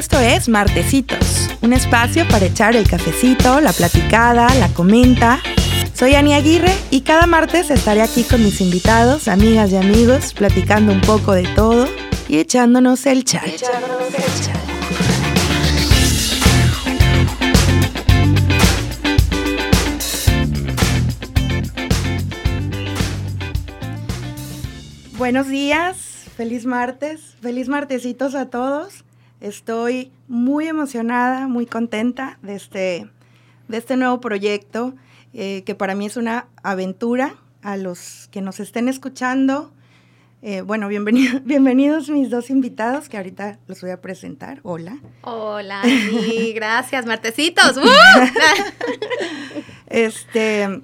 Esto es Martecitos, un espacio para echar el cafecito, la platicada, la comenta. Soy Ani Aguirre y cada martes estaré aquí con mis invitados, amigas y amigos, platicando un poco de todo y echándonos el chal. Echándonos el chal. Buenos días, feliz martes, feliz martesitos a todos. Estoy muy emocionada, muy contenta de este, de este nuevo proyecto, eh, que para mí es una aventura. A los que nos estén escuchando, eh, bueno, bienvenido, bienvenidos mis dos invitados que ahorita los voy a presentar. Hola. Hola, y gracias, martesitos. este,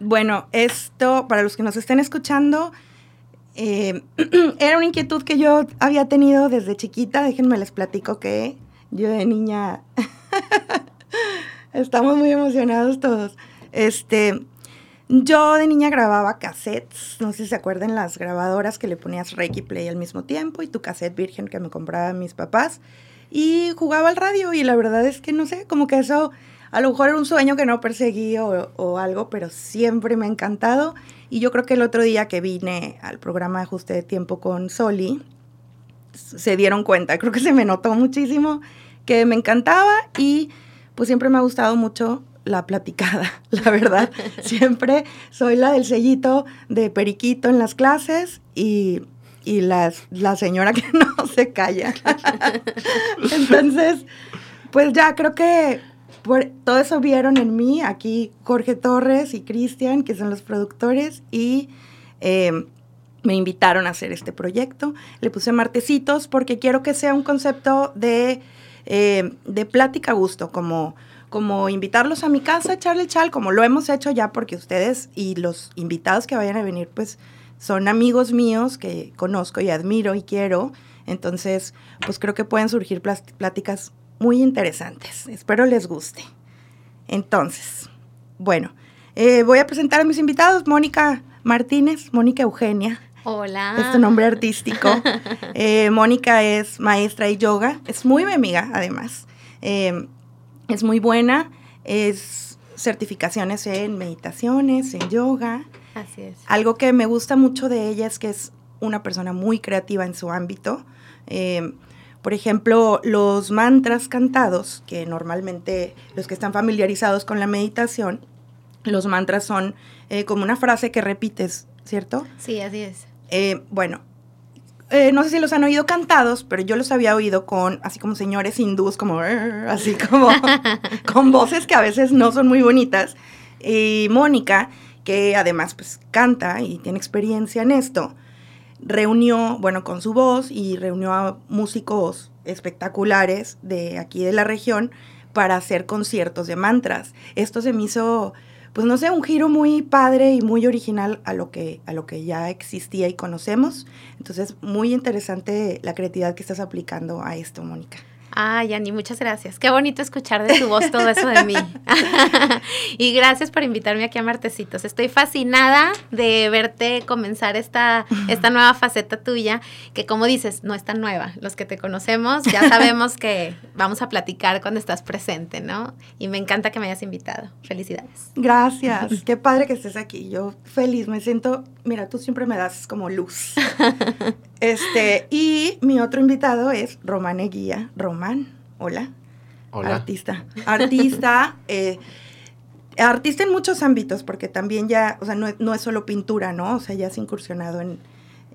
bueno, esto, para los que nos estén escuchando, eh, era una inquietud que yo había tenido desde chiquita. Déjenme les platico que yo de niña estamos muy emocionados todos. Este, yo de niña grababa cassettes, no sé si se acuerdan las grabadoras que le ponías Reiki Play al mismo tiempo y tu cassette virgen que me compraban mis papás y jugaba al radio y la verdad es que no sé, como que eso a lo mejor era un sueño que no perseguí o, o algo, pero siempre me ha encantado y yo creo que el otro día que vine al programa de ajuste de tiempo con Soli, se dieron cuenta, creo que se me notó muchísimo que me encantaba y pues siempre me ha gustado mucho la platicada, la verdad. siempre soy la del sellito de periquito en las clases y, y las, la señora que no se calla. Entonces, pues ya creo que todo eso vieron en mí, aquí Jorge Torres y Cristian, que son los productores, y em, me invitaron a hacer este proyecto. Le puse martecitos porque quiero que sea un concepto de, em, de plática a gusto, como, como invitarlos a mi casa, echarle chal, como lo hemos hecho ya porque ustedes y los invitados que vayan a venir, pues son amigos míos que conozco y admiro y quiero. Entonces, pues creo que pueden surgir pláticas muy interesantes. Espero les guste. Entonces, bueno, eh, voy a presentar a mis invitados. Mónica Martínez, Mónica Eugenia. Hola. Es tu nombre artístico. Eh, Mónica es maestra de yoga. Es muy mi amiga, además. Eh, es muy buena. Es certificaciones en meditaciones, en yoga. Así es. Algo que me gusta mucho de ella es que es una persona muy creativa en su ámbito. Por ejemplo, los mantras cantados, que normalmente los que están familiarizados con la meditación, los mantras son eh, como una frase que repites, ¿cierto? Sí, así es. Eh, bueno, eh, no sé si los han oído cantados, pero yo los había oído con, así como señores hindús, como, así como, con voces que a veces no son muy bonitas. Y Mónica, que además pues canta y tiene experiencia en esto, reunió, bueno, con su voz y reunió a músicos espectaculares de aquí de la región para hacer conciertos de mantras. Esto se me hizo, pues no sé, un giro muy padre y muy original a lo que, a lo que ya existía y conocemos. Entonces, muy interesante la creatividad que estás aplicando a esto, Mónica. Ay, Yani, muchas gracias. Qué bonito escuchar de tu voz todo eso de mí. y gracias por invitarme aquí a Martecitos. Estoy fascinada de verte comenzar esta, esta nueva faceta tuya, que como dices, no es tan nueva. Los que te conocemos ya sabemos que vamos a platicar cuando estás presente, ¿no? Y me encanta que me hayas invitado. Felicidades. Gracias. Qué padre que estés aquí. Yo feliz, me siento, mira, tú siempre me das como luz. Este, y mi otro invitado es Román Eguía. Román, hola. Hola. Artista. Artista, eh, artista en muchos ámbitos, porque también ya, o sea, no, es solo pintura, ¿no? O sea, ya has incursionado en,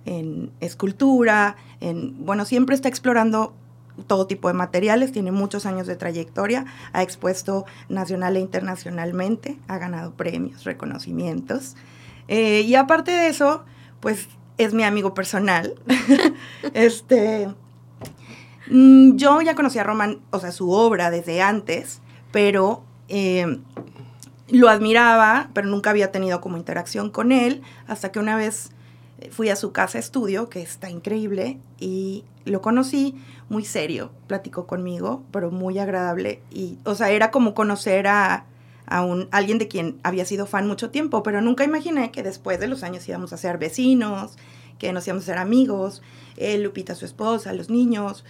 en escultura, en, bueno, siempre está explorando todo tipo de materiales, tiene muchos años de trayectoria, ha expuesto nacional e internacionalmente, ha ganado premios, reconocimientos. Eh, y aparte de eso, pues es mi amigo personal. este, yo ya conocía a Roman, o sea, su obra desde antes, pero eh, lo admiraba, pero nunca había tenido como interacción con él, hasta que una vez fui a su casa estudio, que está increíble, y lo conocí muy serio, platicó conmigo, pero muy agradable, y, o sea, era como conocer a a un, alguien de quien había sido fan mucho tiempo, pero nunca imaginé que después de los años íbamos a ser vecinos, que nos íbamos a ser amigos, él, Lupita, su esposa, los niños.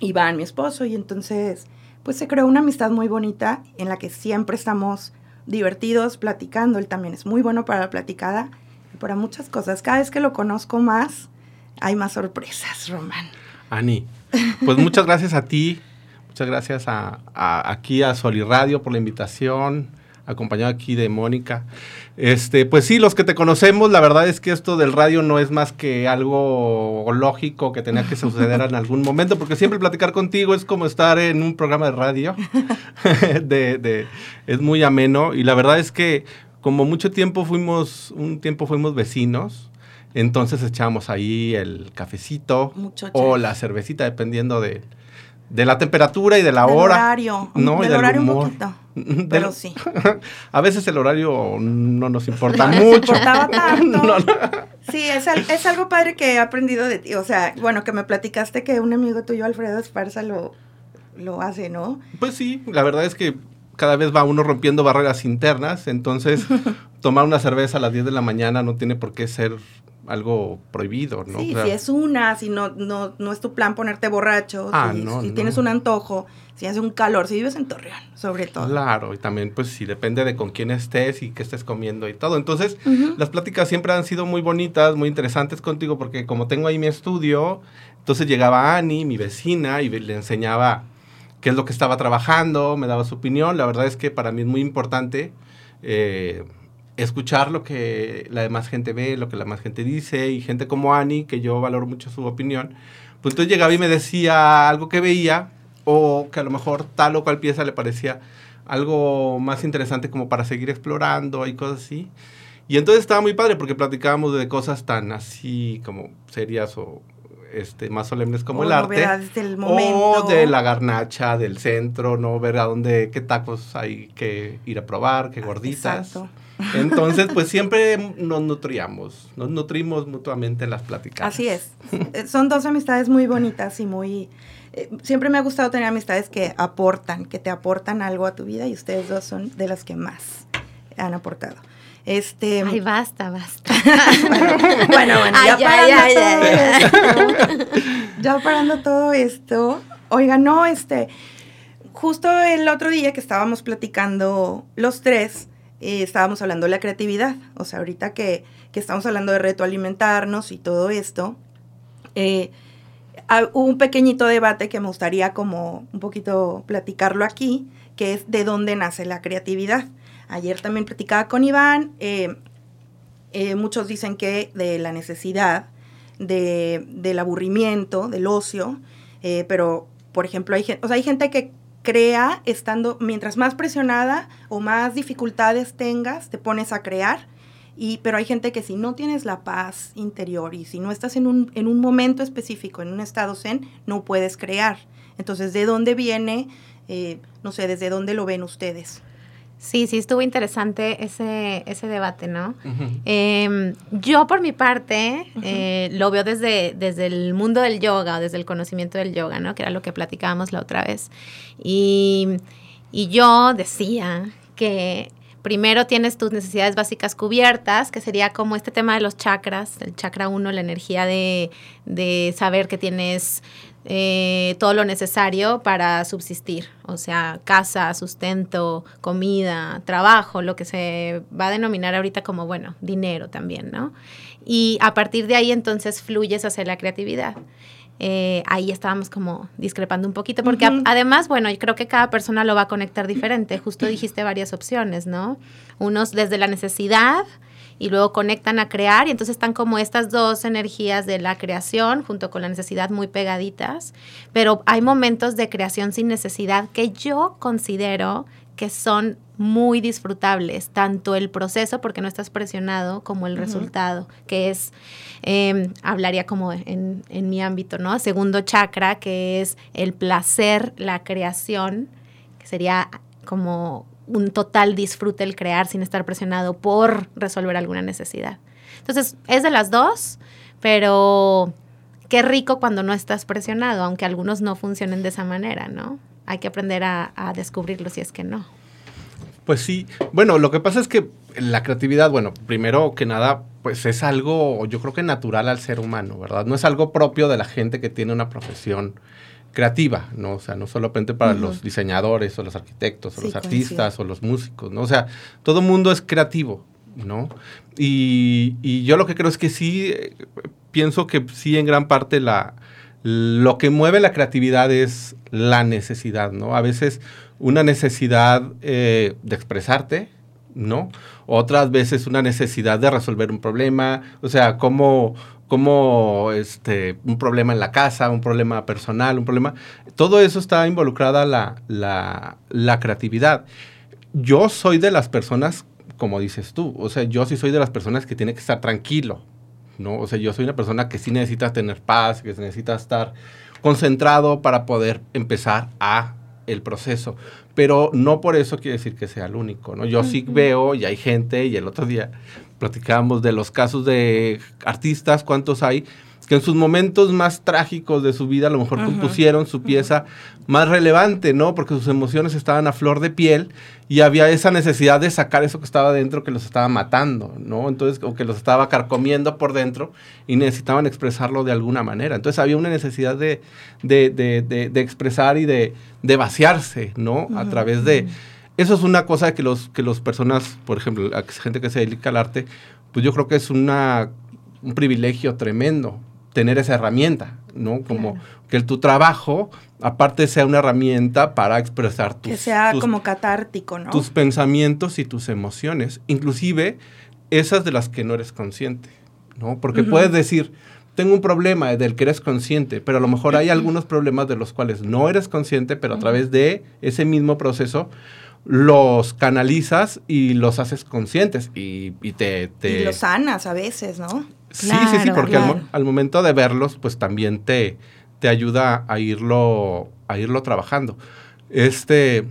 Iván, mi esposo, y entonces pues se creó una amistad muy bonita en la que siempre estamos divertidos platicando. Él también es muy bueno para la platicada y para muchas cosas. Cada vez que lo conozco más, hay más sorpresas, Román. Ani, pues muchas gracias a ti, muchas gracias a, aquí a Soliradio por la invitación acompañado aquí de Mónica. Este, pues sí, los que te conocemos, la verdad es que esto del radio no es más que algo lógico que tenía que suceder en algún momento, porque siempre platicar contigo es como estar en un programa de radio. de, es muy ameno y la verdad es que como mucho tiempo fuimos, un tiempo fuimos vecinos, entonces echábamos ahí el cafecito o la cervecita, dependiendo de, de la temperatura y de la hora. Horario. No, del horario un poquito. Pero sí. A veces el horario no nos importa mucho. importaba tanto. Sí, es, es, algo padre que he aprendido de ti. O sea, bueno, que me platicaste que un amigo tuyo, Alfredo Esparza, lo, lo hace, ¿no? Pues sí, la verdad es que cada vez va uno rompiendo barreras internas. Entonces, tomar una cerveza a las 10 de la mañana no tiene por qué ser algo prohibido, ¿no? Sí, si es una, si no, no, no es tu plan ponerte borracho, ah, si, tienes un antojo, si hace un calor, si vives en Torreón, sobre todo. Claro, y también pues si depende de con quién estés y qué estés comiendo y todo. Entonces, las pláticas siempre han sido muy bonitas, muy interesantes contigo, porque como tengo ahí mi estudio, entonces llegaba Ani, mi vecina, y le enseñaba qué es lo que estaba trabajando, me daba su opinión. La verdad es que para mí es muy importante. Eh, escuchar lo que la demás gente ve, lo que la demás gente dice, y gente como Ani, que yo valoro mucho su opinión, pues entonces llegaba y me decía algo que veía, o que a lo mejor tal o cual pieza le parecía algo más interesante como para seguir explorando y cosas así. Y entonces estaba muy padre porque platicábamos de cosas tan así como serias o este, más solemnes como el arte. Del momento. O de la garnacha del centro, ¿no? Ver a dónde, qué tacos hay que ir a probar, qué gorditas. Exacto. Entonces, pues siempre nos nutríamos, nos nutrimos mutuamente en las pláticas. Así es. Eh, son dos amistades muy bonitas y muy... Eh, siempre me ha gustado tener amistades que aportan, que te aportan algo a tu vida y ustedes dos son de las que más han aportado. Este, Ay, basta, basta. bueno, bueno, ya, parando todo esto, ya parando todo esto. Oiga, no, este, justo el otro día que estábamos platicando los tres, eh, estábamos hablando de la creatividad. O sea, ahorita que, estamos hablando de reto alimentarnos y todo esto, eh, hubo un pequeñito debate que me gustaría como un poquito platicarlo aquí, que es de dónde nace la creatividad. Ayer también platicaba con Iván, eh, muchos dicen que de la necesidad, del aburrimiento, del ocio, pero por ejemplo hay, o sea, hay gente que crea estando, mientras más presionada o más dificultades tengas, te pones a crear. Y, pero hay gente que si no tienes la paz interior y si no estás en un, en un momento específico, en un estado zen, no puedes crear. Entonces, ¿de dónde viene? Eh, no sé, ¿desde dónde lo ven ustedes? Sí, sí, estuvo interesante ese, ese debate, ¿no? Em, yo por mi parte eh, lo veo desde, desde el mundo del yoga, desde el conocimiento del yoga, ¿no? Que era lo que platicábamos la otra vez. Y, y yo decía que primero tienes tus necesidades básicas cubiertas, que sería como este tema de los chakras, el chakra 1, la energía de, de saber que tienes eh, todo lo necesario para subsistir, o sea, casa, sustento, comida, trabajo, lo que se va a denominar ahorita como, bueno, dinero también, ¿no? Y a partir de ahí entonces fluyes hacia la creatividad. Eh, ahí estábamos como discrepando un poquito, porque además, bueno, yo creo que cada persona lo va a conectar diferente. Justo dijiste varias opciones, ¿no? Unos desde la necesidad, y luego conectan a crear y entonces están como estas dos energías de la creación junto con la necesidad muy pegaditas, pero hay momentos de creación sin necesidad que yo considero que son muy disfrutables, tanto el proceso, porque no estás presionado, como el resultado, que es, em, hablaría como en, en mi ámbito, ¿no? Segundo chakra, que es el placer, la creación, que sería como un total disfrute el crear sin estar presionado por resolver alguna necesidad. Entonces, es de las dos, pero qué rico cuando no estás presionado, aunque algunos no funcionen de esa manera, ¿no? Hay que aprender a, descubrirlo si es que no. Pues sí, bueno, lo que pasa es que la creatividad, bueno, primero que nada, pues es algo, yo creo que natural al ser humano, ¿verdad? No es algo propio de la gente que tiene una profesión creativa, ¿no? O sea, no solamente para los diseñadores o los arquitectos o los artistas o los músicos, ¿no? O sea, todo mundo es creativo, ¿no? Y, y, yo lo que creo es que sí, eh, pienso que sí en gran parte la, lo que mueve la creatividad es la necesidad, ¿no? A veces una necesidad eh, de expresarte, ¿no? Otras veces una necesidad de resolver un problema, o sea, como como este, un problema en la casa, un problema personal, un problema. Todo eso está involucrada la, la, la creatividad. Yo soy de las personas, como dices tú, o sea, yo sí soy de las personas que tiene que estar tranquilo, ¿no? O sea, yo soy una persona que sí necesita tener paz, que necesita estar concentrado para poder empezar a el proceso. Pero no por eso quiere decir que sea el único, ¿no? Yo sí veo y hay gente, y el otro día platicábamos de los casos de artistas, cuántos hay, que en sus momentos más trágicos de su vida a lo mejor compusieron su pieza más relevante, ¿no? Porque sus emociones estaban a flor de piel y había esa necesidad de sacar eso que estaba dentro que los estaba matando, ¿no? Entonces, o que los estaba carcomiendo por dentro y necesitaban expresarlo de alguna manera. Entonces había una necesidad de, de, de, de, expresar y de, vaciarse, ¿no? A través de... Eso es una cosa que los, que los personas, por ejemplo, la gente que se dedica al arte, pues yo creo que es una, un privilegio tremendo tener esa herramienta, ¿no? Como que tu trabajo, aparte, sea una herramienta para expresar tus... Que sea como catártico, ¿no? Tus pensamientos y tus emociones, inclusive esas de las que no eres consciente, ¿no? Porque puedes decir, tengo un problema del que eres consciente, pero a lo mejor hay algunos problemas de los cuales no eres consciente, pero a través de ese mismo proceso los canalizas y los haces conscientes y, te, te... Y los sanas a veces, ¿no? Sí, sí, sí, porque al, momento de verlos, pues también te, te ayuda a irlo, a irlo trabajando. Este,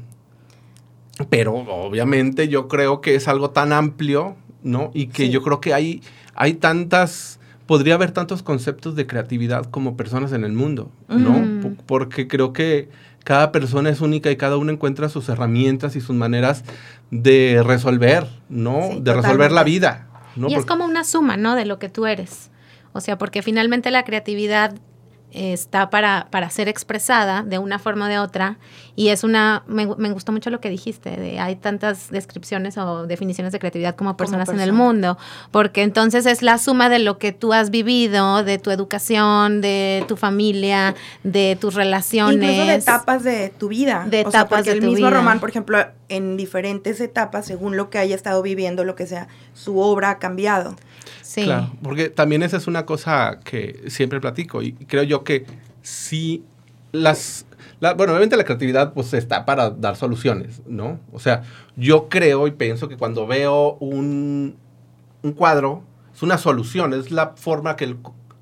pero obviamente yo creo que es algo tan amplio, ¿no? Y que yo creo que hay, hay tantas, podría haber tantos conceptos de creatividad como personas en el mundo, ¿no? Porque creo que cada persona es única y cada uno encuentra sus herramientas y sus maneras de resolver, ¿no? de resolver la vida. Y es como una suma, ¿no? De lo que tú eres. O sea, porque finalmente la creatividad está para, para ser expresada de una forma o de otra. Y es una, me, gustó mucho lo que dijiste, de hay tantas descripciones o definiciones de creatividad como personas en el mundo, porque entonces es la suma de lo que tú has vivido, de tu educación, de tu familia, de tus relaciones. Incluso de etapas de tu vida. De etapas de el mismo Román, por ejemplo, en diferentes etapas, según lo que haya estado viviendo, lo que sea, su obra ha cambiado. Claro, porque también esa es una cosa que siempre platico y creo yo que sí las... bueno, obviamente la creatividad pues está para dar soluciones, ¿no? O sea, yo creo y pienso que cuando veo un, un cuadro, es una solución, es la forma que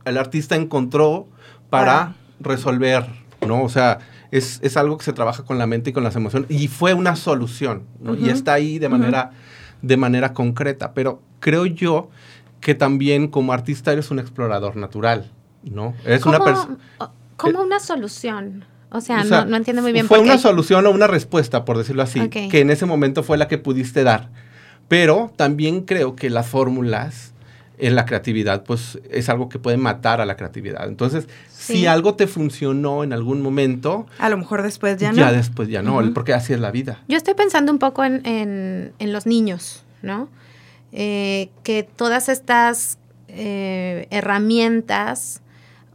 el, artista encontró para resolver, ¿no? O sea, es, es, algo que se trabaja con la mente y con las emociones y fue una solución, ¿no? Y está ahí de manera, de manera concreta, pero creo yo que también como artista eres un explorador natural, ¿no? Eres una persona... Como una solución. O sea, no, entiendo muy bien. Fue una solución o una respuesta, por decirlo así, que en ese momento fue la que pudiste dar. Pero también creo que las fórmulas en la creatividad, pues es algo que puede matar a la creatividad. Entonces, si algo te funcionó en algún momento... A lo mejor después ya no. Ya después ya no, porque así es la vida. Yo estoy pensando un poco en, en los niños, ¿no? Eh, que todas estas eh, herramientas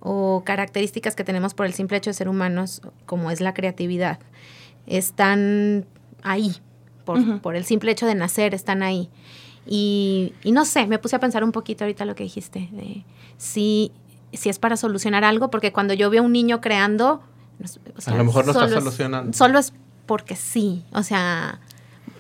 o características que tenemos por el simple hecho de ser humanos, como es la creatividad, están ahí, por, el simple hecho de nacer, están ahí. Y, no sé, me puse a pensar un poquito ahorita lo que dijiste, de si, si es para solucionar algo, porque cuando yo veo a un niño creando, a lo mejor no está solucionando. solo es porque sí, o sea,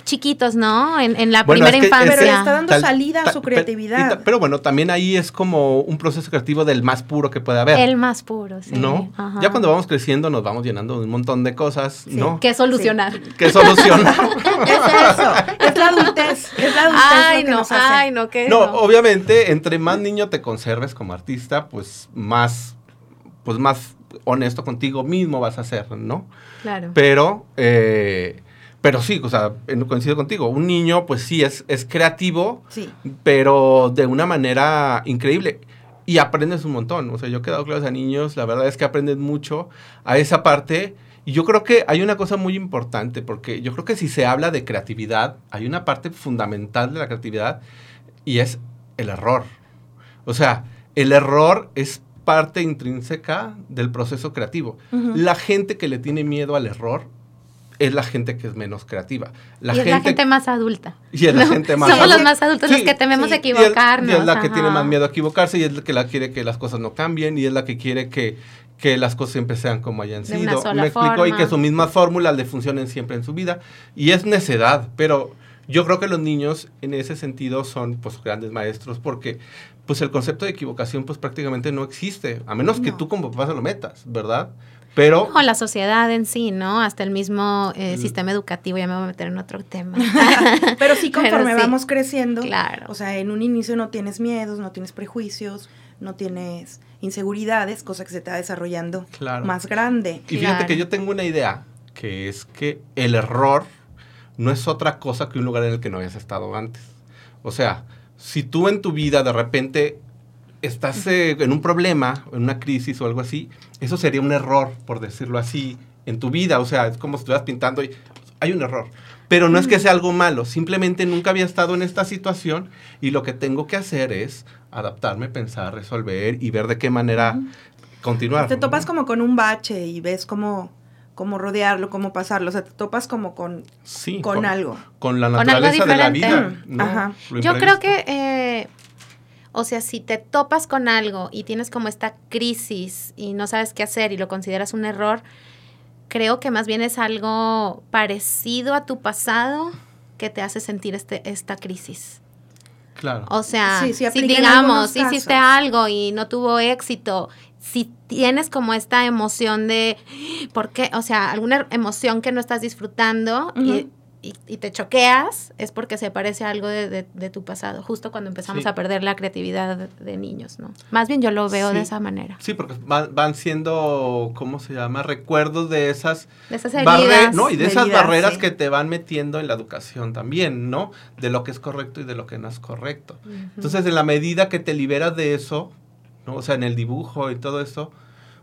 chiquitos, ¿no? En, la primera infancia. pero está dando salida a su creatividad. pero bueno, también ahí es como un proceso creativo del más puro que puede haber. El más puro, sí. ¿No? Ya cuando vamos creciendo nos vamos llenando de un montón de cosas, ¿no? ¿Qué solucionar? ¿Qué solucionar? es eso, es la adultez, es la adultez Ay, no, ay, no, ¿qué? No, obviamente, entre más niño te conserves como artista, pues más, pues más honesto contigo mismo vas a ser, ¿no? Claro. Pero, eh, pero sí, o sea, coincido contigo. Un niño, pues sí, es, es creativo, pero de una manera increíble. y aprendes un montón. O sea, yo he quedado clases a niños, la verdad es que aprenden mucho a esa parte. Y yo creo que hay una cosa muy importante, porque yo creo que si se habla de creatividad, hay una parte fundamental de la creatividad y es el error. O sea, el error es parte intrínseca del proceso creativo. La gente que le tiene miedo al error es la gente que es menos creativa. La y es la gente más adulta. Y es la gente más Somos los más adultos los que tememos equivocarnos. Y es, la que tiene más miedo a equivocarse y es la que la quiere que las cosas no cambien y es la que quiere que, que las cosas siempre sean como hayan sido. Me explico y que su misma fórmula le funcionen siempre en su vida. Y es necedad, pero yo creo que los niños en ese sentido son pues grandes maestros porque pues el concepto de equivocación pues prácticamente no existe, a menos que tú como papá se lo metas, ¿verdad? Pero... O la sociedad en sí, ¿no? Hasta el mismo eh, mm. sistema educativo, ya me voy a meter en otro tema. Pero sí, conforme vamos creciendo, claro. o sea, en un inicio no tienes miedos, no tienes prejuicios, no tienes inseguridades, cosa que se te va desarrollando más grande. Y fíjate que yo tengo una idea, que es que el error no es otra cosa que un lugar en el que no habías estado antes. O sea, si tú en tu vida de repente estás eh, en un problema, en una crisis o algo así, eso sería un error, por decirlo así, en tu vida. O sea, es como si estuvieras pintando y hay un error. Pero no es que sea algo malo, simplemente nunca había estado en esta situación y lo que tengo que hacer es adaptarme, pensar, resolver y ver de qué manera continuar. Te topas como con un bache y ves cómo cómo rodearlo, cómo pasarlo. O sea, te topas como con, con, algo. Con la naturaleza de la vida. Ajá. Yo creo que, eh, o sea, si te topas con algo y tienes como esta crisis y no sabes qué hacer y lo consideras un error, creo que más bien es algo parecido a tu pasado que te hace sentir este, esta crisis. Claro. O sea, si digamos, hiciste algo y no tuvo éxito si tienes como esta emoción de, ¿por qué? O sea, alguna emoción que no estás disfrutando y, te choqueas, es porque se parece a algo de, tu pasado, justo cuando empezamos a perder la creatividad de, niños, ¿no? Más bien yo lo veo de esa manera. Sí, porque van, siendo, ¿cómo se llama? Recuerdos de esas... De esas heridas. ¿no? Y de esas barreras que te van metiendo en la educación también, ¿no? De lo que es correcto y de lo que no es correcto. Entonces, en la medida que te liberas de eso, o sea, en el dibujo y todo esto,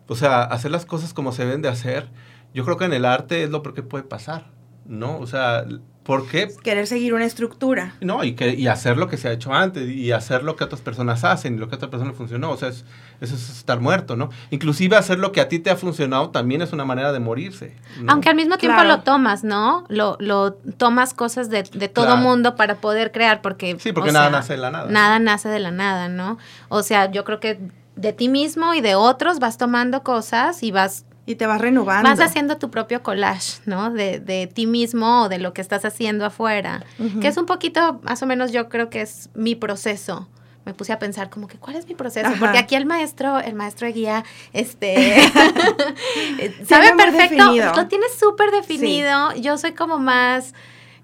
o sea, hacer las cosas como se deben de hacer, yo creo que en el arte es lo que puede pasar, ¿no? O sea, ¿por qué? Querer seguir una estructura. No, y, que, y hacer lo que se ha hecho antes, y hacer lo que otras personas hacen, y lo que a otra persona funcionó, o sea, eso es estar muerto, ¿no? Inclusive hacer lo que a ti te ha funcionado también es una manera de morirse. Aunque al mismo tiempo lo tomas, ¿no? Lo, lo tomas cosas de, de todo mundo para poder crear, porque... Sí, porque nada nace de la nada. Nada nace de la nada, ¿no? O sea, yo creo que de ti mismo y de otros vas tomando cosas y vas y te vas renovando. Vas haciendo tu propio collage, ¿no? De, de ti mismo o de lo que estás haciendo afuera. Que es un poquito, más o menos yo creo que es mi proceso. Me puse a pensar como que, ¿cuál es mi proceso? Porque aquí el maestro, el maestro de guía, este, sabe perfecto, lo tiene súper definido. Yo soy como más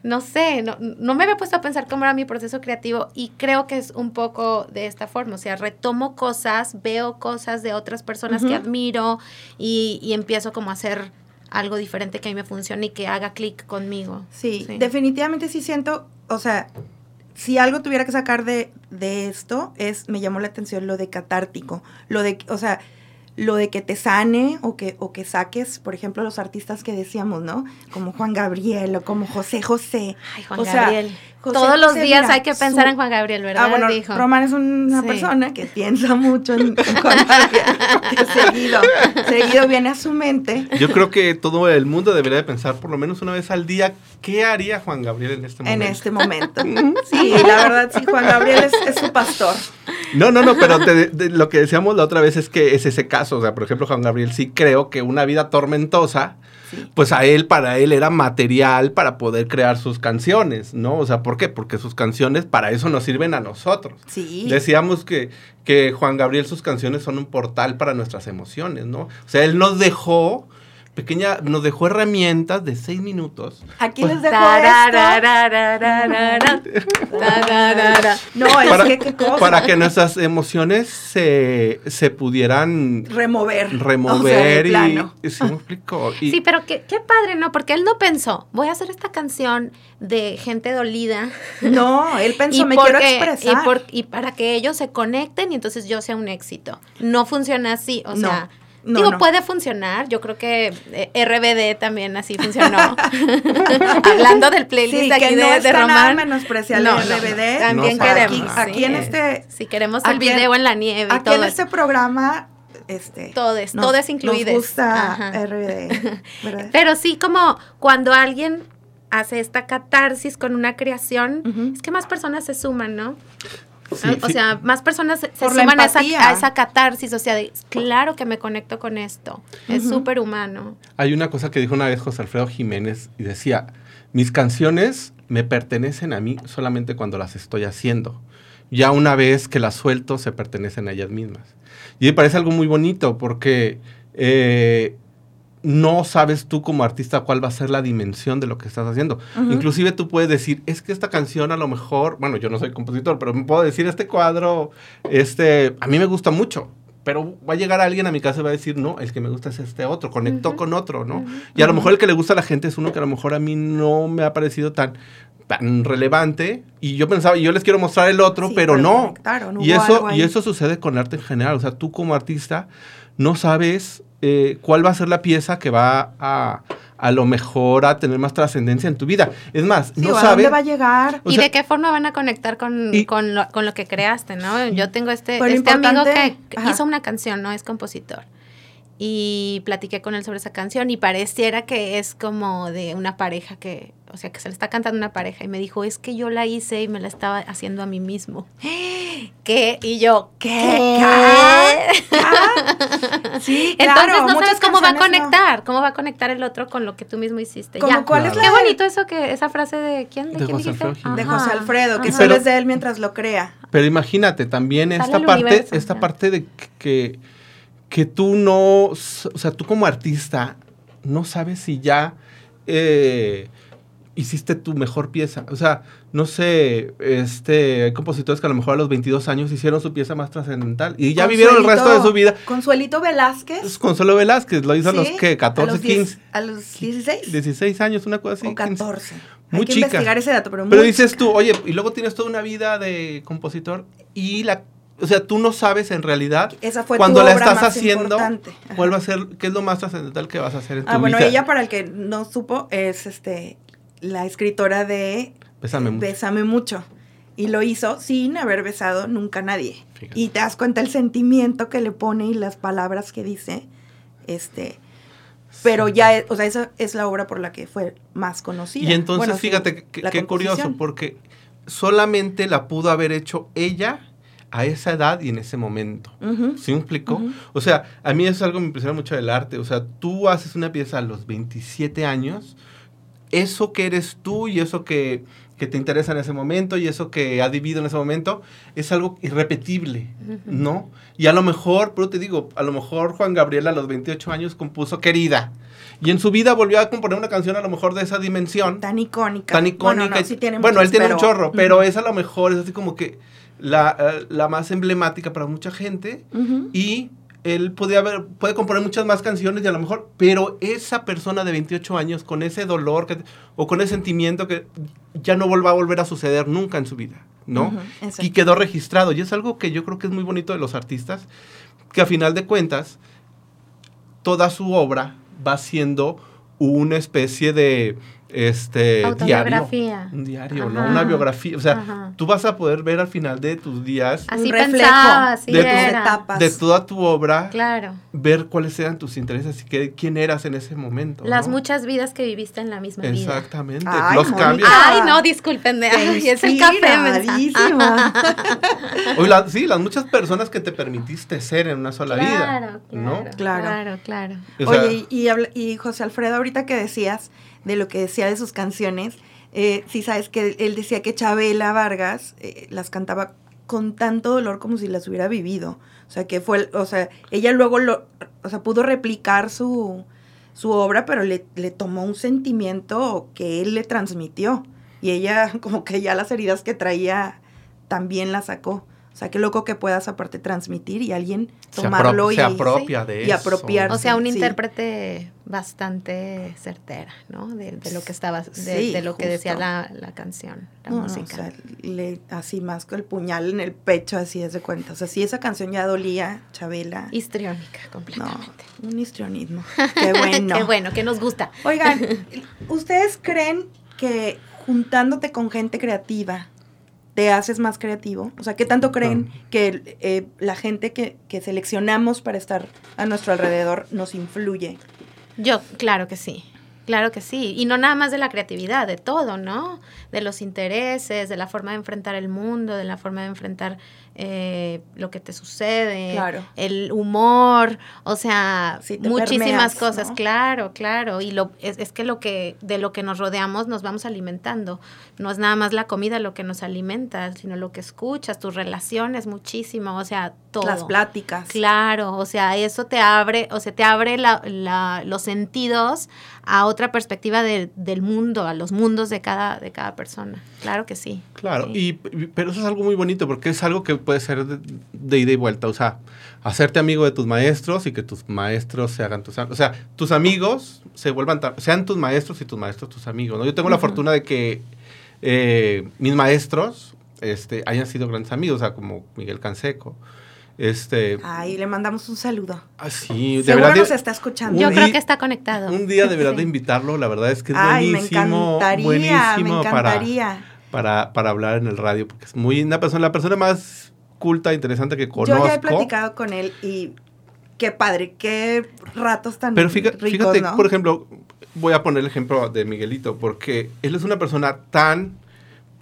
no sé, no, no, me había puesto a pensar cómo era mi proceso creativo y creo que es un poco de esta forma, o sea, retomo cosas, veo cosas de otras personas que admiro y, y, empiezo como a hacer algo diferente que a mí me funcione y que haga clic conmigo. Sí, definitivamente sí siento, o sea, si algo tuviera que sacar de, de esto es, me llamó la atención lo de catártico, lo de, o sea, lo de que te sane o que, o que saques, por ejemplo, los artistas que decíamos, ¿no? Como Juan Gabriel o como José José. Ay, Juan Gabriel. Todos los días hay que pensar en Juan Gabriel, ¿verdad? Ah, bueno, Román es una persona que piensa mucho en, Juan Gabriel, seguido, seguido viene a su mente. Yo creo que todo el mundo debería de pensar por lo menos una vez al día qué haría Juan Gabriel en este momento. En este momento. sí, la verdad, sí, Juan Gabriel es, su pastor. No, no, no, pero lo que decíamos la otra vez es que es ese caso. O sea, por ejemplo, Juan Gabriel sí creo que una vida tormentosa pues a él, para él era material para poder crear sus canciones, ¿no? O sea, ¿por qué? Porque sus canciones para eso nos sirven a nosotros. Sí. Decíamos que, que Juan Gabriel, sus canciones son un portal para nuestras emociones, ¿no? O sea, él nos dejó pequeña, nos dejó herramientas de seis minutos. Aquí les Pues, dejo esto. No, es para, que qué cosa. para que nuestras emociones se, se pudieran remover. O sea, de remover y, y ¿sí me explico? Y- Sí, pero qué, qué padre, ¿no? Porque él no pensó, voy a hacer esta canción de gente dolida. No, él pensó, me porque- quiero expresar. Y, por- y para que ellos se conecten y entonces yo sea un éxito. No funciona así, o No, sea... no, digo, no. puede funcionar. Yo creo que eh, RBD también así funcionó. Hablando del playlist Sí, de aquí que de, no de está nada Román. menospreciable No, el no, RBD. También queremos. aquí- aquí en este- Si queremos el en- video en la nieve y Aquí todo en este programa, este. Todo es- nos- todo es incluido. Nos gusta Ajá. RBD, ¿verdad? Pero sí, como cuando alguien hace esta catarsis con una creación, es que más personas se suman, ¿no? Sí, o sí. sea, más personas se, suman a esa, a esa catarsis, o sea, de, claro que me conecto con esto, es súper humano. Hay una cosa que dijo una vez José Alfredo Jiménez y decía, mis canciones me pertenecen a mí solamente cuando las estoy haciendo. Ya una vez que las suelto, se pertenecen a ellas mismas. Y me parece algo muy bonito porque eh, no sabes tú como artista cuál va a ser la dimensión de lo que estás haciendo. Inclusive tú puedes decir, es que esta canción a lo mejor, bueno, yo no soy compositor, pero me puedo decir, este cuadro, este, a mí me gusta mucho. Pero va a llegar alguien a mi casa y va a decir, no, el que me gusta es este otro, conectó con otro, ¿no? Y a lo mejor el que le gusta a la gente es uno que a lo mejor a mí no me ha parecido tan, tan relevante. Y yo pensaba, yo les quiero mostrar el otro, Sí, pero no. Y eso, y eso sucede con arte en general. O sea, tú como artista no sabes eh, cuál va a ser la pieza que va a, a lo mejor a tener más trascendencia en tu vida. Es más, Sí, no o ¿A sabes. dónde va a llegar? O ¿Y sea- de qué forma van a conectar con, Y- con, lo, con lo que creaste, no? Yo tengo este, este amigo que importante- que ajá. hizo una canción, ¿no? Es compositor. Y platiqué con él sobre esa canción y pareciera que es como de una pareja que, o sea, que se le está cantando una pareja. Y me dijo, es que yo la hice y me la estaba haciendo a mí mismo. ¿Qué? Y yo, ¿qué? Sí, Entonces claro, no muchas sabes cómo va a no. conectar, cómo va a conectar el otro con lo que tú mismo hiciste. Como Ya. cuál es la Qué de- bonito eso que esa frase de quién, de, De quién José dijiste? Alfredo Jiménez. de Ajá, José Alfredo, que ajá. solo es de él mientras lo crea. Pero imagínate también Sale esta parte, universo, esta ya. parte de que, que tú no, o sea, tú como artista no sabes si ya eh, hiciste tu mejor pieza. O sea, no sé, este, hay compositores que a lo mejor a los 22 años hicieron su pieza más trascendental y ya vivieron el resto de su vida. Consuelito Velázquez. Consuelo Velázquez, lo hizo a los que 14, a los 10 15, A los 16 16 años, una cosa así. o 15. 14. Muy Hay que chica. investigar ese dato, pero, Pero muy dices chica. tú, oye, y luego tienes toda una vida de compositor y la, o sea, tú no sabes en realidad Esa fue cuando tu la obra estás más haciendo, va a ser, qué es lo más trascendental que vas a hacer en tu Ah, bueno, vida. ella para el que no supo es este la escritora de Bésame mucho. Bésame mucho. Y lo hizo sin haber besado nunca a nadie. Fíjate. Y te das cuenta el sentimiento que le pone y las palabras que dice. Este, pero Sí. ya, es- o sea, esa es la obra por la que fue más conocida. Y entonces, Bueno, fíjate, qué- la qué curioso, porque solamente la pudo haber hecho ella a esa edad y en ese momento. Ujú. ¿Sí me explico? Ujú. O sea, a mí eso es algo que me impresiona mucho del arte. O sea, tú haces una pieza a los 27 años, eso que eres tú y eso que, que te interesa en ese momento y eso que has vivido en ese momento es algo irrepetible, ¿no? Y a lo mejor, pero te digo, a lo mejor Juan Gabriel a los 28 años compuso Querida. Y en su vida volvió a componer una canción a lo mejor de esa dimensión Tan icónica. tan icónica. Bueno, no, sí tiene Bueno, muchas, él tiene pero- un chorro, pero es a lo mejor, es así como que la, eh, la más emblemática para mucha gente. Y él podía haber, puede componer muchas más canciones y a lo mejor, pero esa persona de 28 años con ese dolor que- o con ese sentimiento que ya no vuelva a volver a suceder nunca en su vida, ¿no? Y quedó registrado. Y es algo que yo creo que es muy bonito de los artistas, que a final de cuentas, toda su obra va siendo una especie de este diario. Un diario, ¿no? Una biografía. O sea, Ajá. tú vas a poder ver al final de tus días, Así Un reflejo pensaba, así de tus era. etapas. de toda tu obra, Claro. ver cuáles eran tus intereses y qué, quién eras en ese momento. Las ¿no? muchas vidas que viviste en la misma vida. Exactamente. Los Mónica. cambios. Ay, no, discúlpenme. Ay, es el café, la- sí, las muchas personas que te permitiste ser en una sola vida. Claro, ¿no? claro, Claro. claro, claro. O sea, Oye, y, y habla- y José Alfredo, ahorita que decías de lo que decía de sus canciones, eh, sí sabes que él decía que Chabela Vargas eh, las cantaba con tanto dolor como si las hubiera vivido. O sea, que fue, o sea, ella luego lo, o sea, pudo replicar su, su obra, pero le, le tomó un sentimiento que él le transmitió. Y ella, como que ya las heridas que traía, también las sacó. O sea, qué loco que puedas aparte transmitir y alguien tomarlo se y, se apropia de y eso. apropiarse. O sea, un Sí. intérprete bastante certera, ¿no? De, de lo que estaba, de, Sí, de lo que decía la, la canción, la No, no, música. o sea, le, así más con el puñal en el pecho, así es de cuenta. O sea, si esa canción ya dolía, Chabela. Histriónica, no, completamente. un histrionismo. Qué bueno. Qué bueno, que nos gusta. Oigan, ¿ustedes creen que juntándote con gente creativa te haces más creativo? O sea, ¿qué tanto creen que eh, la gente que, que seleccionamos para estar a nuestro alrededor nos influye? Yo, claro que sí. Claro que sí. Y no nada más de la creatividad, de todo, ¿no? De los intereses, de la forma de enfrentar el mundo, de la forma de enfrentar eh, lo que te sucede, Claro. el humor, o sea, muchísimas permeas, cosas, ¿no? claro, claro. Y lo, es, es que lo que, de lo que nos rodeamos nos vamos alimentando. No es nada más la comida lo que nos alimenta, sino lo que escuchas, tus relaciones, muchísimo, o sea, todo. Las pláticas. Claro, o sea, eso te abre, o sea, te abre la- la- los sentidos a otra perspectiva de- del mundo, a los mundos de cada, de cada persona. Claro que sí. Claro, Sí. y, pero eso es algo muy bonito porque es algo que puede ser de, de ida y vuelta. O sea, hacerte amigo de tus maestros y que tus maestros se hagan tus amigos. O sea, tus amigos se vuelvan, sean tus maestros y tus maestros tus amigos. ¿no? Yo tengo la fortuna de que eh, mis maestros este, hayan sido grandes amigos, o sea, como Miguel Canseco. Este, Ay, le mandamos un saludo. así, de Seguro verdad. nos está escuchando. Yo creo que está conectado. un día de verdad de Sí. invitarlo, la verdad es que es Ay, me buenísimo, encantaría, buenísimo me encantaría. para, para hablar en el radio, porque es muy una persona, la persona más culta, interesante que conozco. Yo ya he platicado con él y qué padre, qué ratos tan Pero fíjate, ricos, fíjate ¿no? por ejemplo, voy a poner el ejemplo de Miguelito, porque él es una persona tan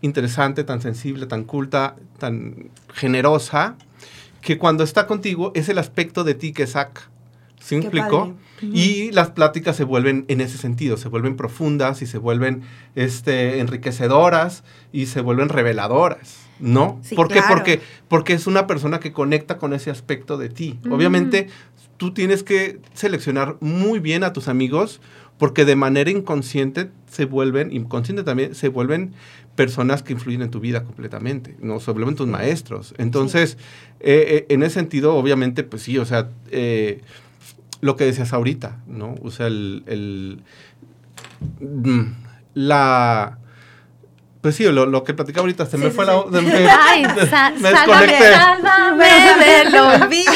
interesante, tan sensible, tan culta, tan generosa, que cuando está contigo es el aspecto de ti que saca. ¿Sí me explico? Y las pláticas se vuelven en ese sentido, se vuelven profundas y se vuelven este, enriquecedoras y se vuelven reveladoras, ¿no? Sí, ¿Por qué? claro. Porque, porque es una persona que conecta con ese aspecto de ti. Obviamente, tú tienes que seleccionar muy bien a tus amigos porque de manera inconsciente se vuelven, inconsciente también, se vuelven personas que influyen en tu vida completamente, ¿no? Se vuelven tus maestros. Entonces, eh, eh, en ese sentido, obviamente, pues sí, o sea, eh, lo que decías ahorita, ¿no? O sea, el, el- mm, la... Pues sí, lo, lo que platicaba ahorita, se Sí, me sí, fue sí. la... me- Ay, sa- me sálvame, desconecté. sálvame del olvido.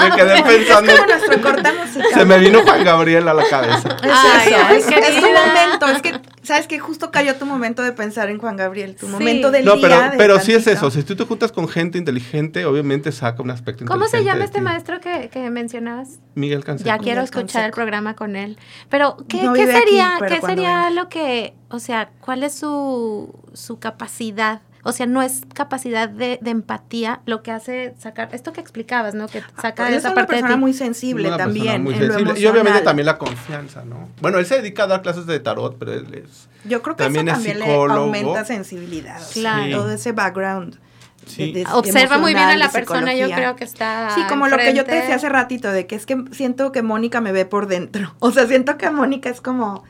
Me quedé pensando... Es como nuestro corte musical. Se me vino Juan Gabriel a la cabeza. Es Ay, eso, ay, es, es querida. momento. Es que, ¿sabes que Justo cayó tu momento de pensar en Juan Gabriel, tu Sí. momento del No, día. pero, de pero sí es eso. Si tú te juntas con gente inteligente, obviamente saca un aspecto ¿Cómo se inteligente llama este ti. maestro que, que mencionabas? Miguel Canseco. Ya quiero Miguel escuchar el programa con él. Pero, ¿qué, No qué aquí, sería, pero ¿qué sería venga. lo que, o sea, cuál es su, su capacidad? O sea, no es capacidad de, de empatía lo que hace sacar, esto que explicabas, ¿no? Que saca Él es esa una parte de persona ti. muy sensible Una también muy en lo sensible. Y obviamente también la confianza, ¿no? Bueno, él se dedica a dar clases de tarot, pero él es... Yo creo que también eso es también le psicólogo. aumenta sensibilidad. Claro. Todo ese background. Sí. de- de- Observa muy bien a la de persona, yo creo que está Sí, como lo que yo te decía hace ratito, de que es que siento que Mónica me ve por dentro. O sea, siento que Mónica es como,